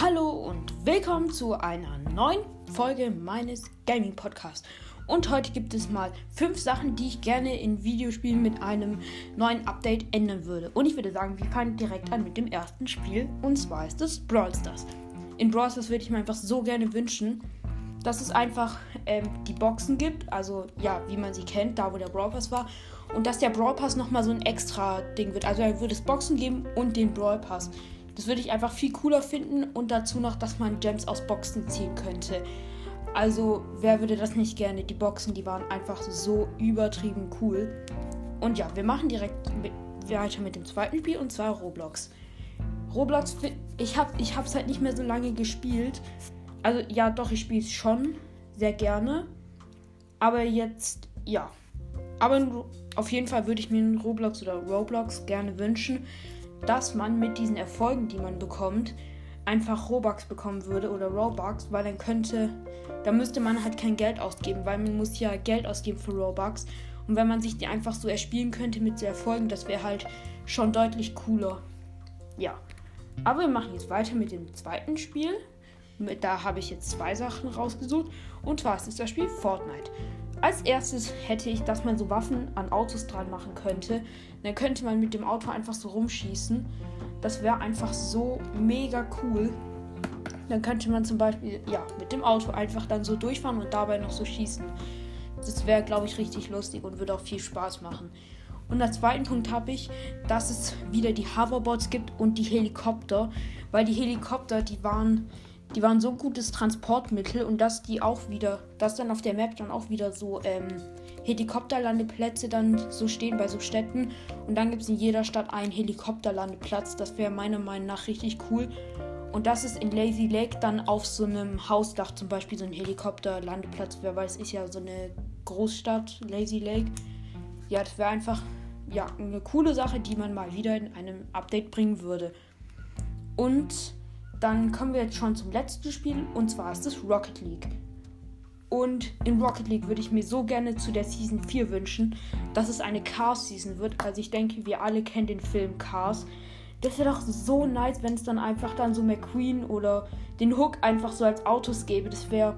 Hallo und willkommen zu einer neuen Folge meines Gaming Podcasts. Und heute gibt es mal fünf Sachen, die ich gerne in Videospielen mit einem neuen Update ändern würde. Und ich würde sagen, wir fangen direkt an mit dem ersten Spiel. Und zwar ist es Brawl Stars. In Brawl Stars würde ich mir einfach so gerne wünschen, dass es einfach ähm, die Boxen gibt. Also ja, wie man sie kennt, da wo der Brawl Pass war. Und dass der Brawl Pass nochmal so ein extra Ding wird. Also er würde es Boxen geben und den Brawl Pass. Das würde ich einfach viel cooler finden und dazu noch, dass man Gems aus Boxen ziehen könnte. Also, wer würde das nicht gerne? Die Boxen, die waren einfach so übertrieben cool. Und ja, wir machen direkt weiter mit dem zweiten Spiel und zwar Roblox. Roblox, ich habe ich halt nicht mehr so lange gespielt. Also, ja, doch, ich spiele es schon sehr gerne. Aber jetzt, ja. Aber auf jeden Fall würde ich mir einen Roblox oder Roblox gerne wünschen, dass man mit diesen Erfolgen, die man bekommt, einfach Robux bekommen würde oder Robux, weil dann könnte, da müsste man halt kein Geld ausgeben, weil man muss ja Geld ausgeben für Robux. Und wenn man sich die einfach so erspielen könnte mit so Erfolgen, das wäre halt schon deutlich cooler. Ja. Aber wir machen jetzt weiter mit dem zweiten Spiel. Da habe ich jetzt zwei Sachen rausgesucht. Und zwar ist das Spiel Fortnite. Als erstes hätte ich, dass man so Waffen an Autos dran machen könnte. Dann könnte man mit dem Auto einfach so rumschießen. Das wäre einfach so mega cool. Dann könnte man zum Beispiel, ja, mit dem Auto einfach dann so durchfahren und dabei noch so schießen. Das wäre, glaube ich, richtig lustig und würde auch viel Spaß machen. Und als zweiten Punkt habe ich, dass es wieder die Hoverboards gibt und die Helikopter. Weil die Helikopter, die waren die waren so gutes Transportmittel und dass die auch wieder, dass dann auf der Map dann auch wieder so ähm, Helikopterlandeplätze dann so stehen bei so Städten und dann gibt es in jeder Stadt einen Helikopterlandeplatz. Das wäre meiner Meinung nach richtig cool. Und das ist in Lazy Lake dann auf so einem Hausdach zum Beispiel so ein Helikopterlandeplatz wäre, weil es ist ja so eine Großstadt, Lazy Lake. Ja, das wäre einfach ja, eine coole Sache, die man mal wieder in einem Update bringen würde. Und dann kommen wir jetzt schon zum letzten Spiel und zwar ist es Rocket League. Und in Rocket League würde ich mir so gerne zu der Season 4 wünschen, dass es eine Cars Season wird. Also ich denke, wir alle kennen den Film Cars. Das wäre doch so nice, wenn es dann einfach dann so McQueen oder den Hook einfach so als Autos gäbe. Das wäre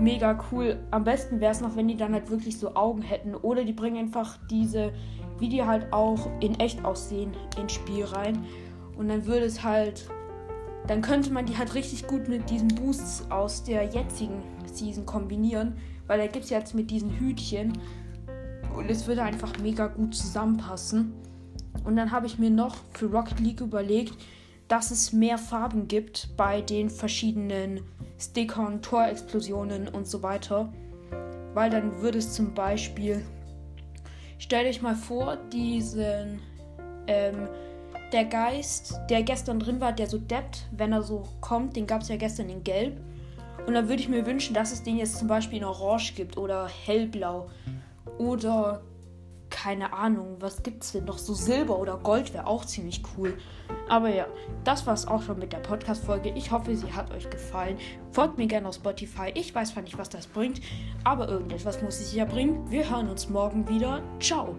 mega cool. Am besten wäre es noch, wenn die dann halt wirklich so Augen hätten. Oder die bringen einfach diese, wie die halt auch in echt aussehen, ins Spiel rein. Und dann würde es halt dann könnte man die halt richtig gut mit diesen Boosts aus der jetzigen Season kombinieren, weil da gibt es jetzt mit diesen Hütchen und es würde einfach mega gut zusammenpassen. Und dann habe ich mir noch für Rocket League überlegt, dass es mehr Farben gibt bei den verschiedenen Stickern, Torexplosionen und so weiter. Weil dann würde es zum Beispiel, stellt euch mal vor, diesen ähm, der Geist, der gestern drin war, der so deppt, wenn er so kommt, den gab es ja gestern in Gelb. Und dann würde ich mir wünschen, dass es den jetzt zum Beispiel in Orange gibt oder hellblau. Oder keine Ahnung, was gibt es denn noch? So Silber oder Gold wäre auch ziemlich cool. Aber ja, das war es auch schon mit der Podcast-Folge. Ich hoffe, sie hat euch gefallen. Folgt mir gerne auf Spotify. Ich weiß zwar nicht, was das bringt, aber irgendetwas muss es ja bringen. Wir hören uns morgen wieder. Ciao.